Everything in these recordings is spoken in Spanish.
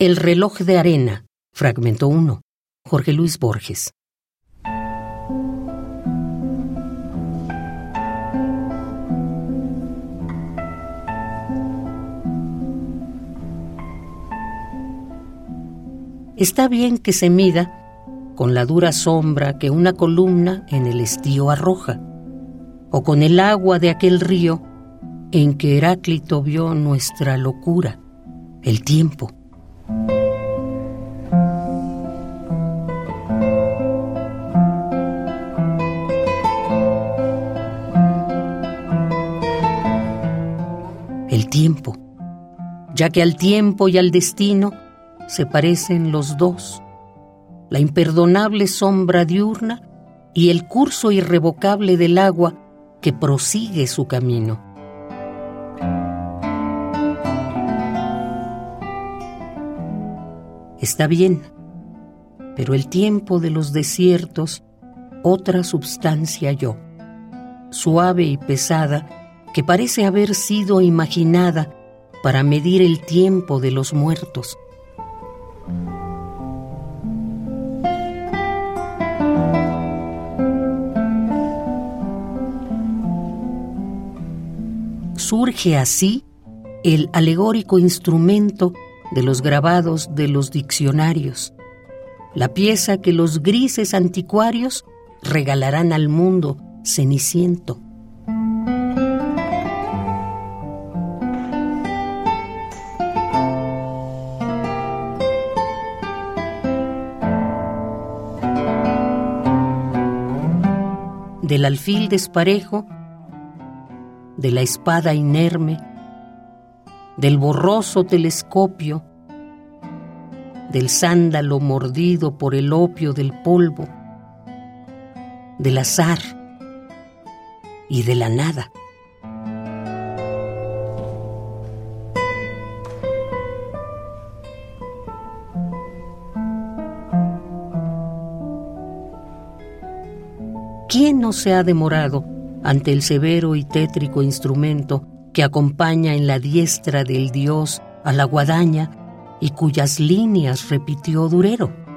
El reloj de arena, fragmento 1, Jorge Luis Borges. Está bien que se mida con la dura sombra que una columna en el estío arroja, o con el agua de aquel río en que Heráclito vio nuestra locura, el tiempo el tiempo, ya que al tiempo y al destino se parecen los dos, la imperdonable sombra diurna y el curso irrevocable del agua que prosigue su camino. Está bien, pero el tiempo de los desiertos, otra substancia yo, suave y pesada, que parece haber sido imaginada para medir el tiempo de los muertos. Surge así el alegórico instrumento de los grabados de los diccionarios, la pieza que los grises anticuarios regalarán al mundo ceniciento. Del alfil desparejo, de la espada inerme, del borroso telescopio, del sándalo mordido por el opio del polvo, del azar y de la nada. ¿Quién no se ha demorado ante el severo y tétrico instrumento que acompaña en la diestra del dios a la guadaña y cuyas líneas repitió Durero?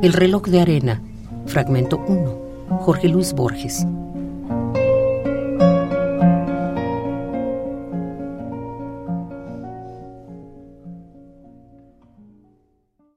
El reloj de arena, fragmento 1, Jorge Luis Borges.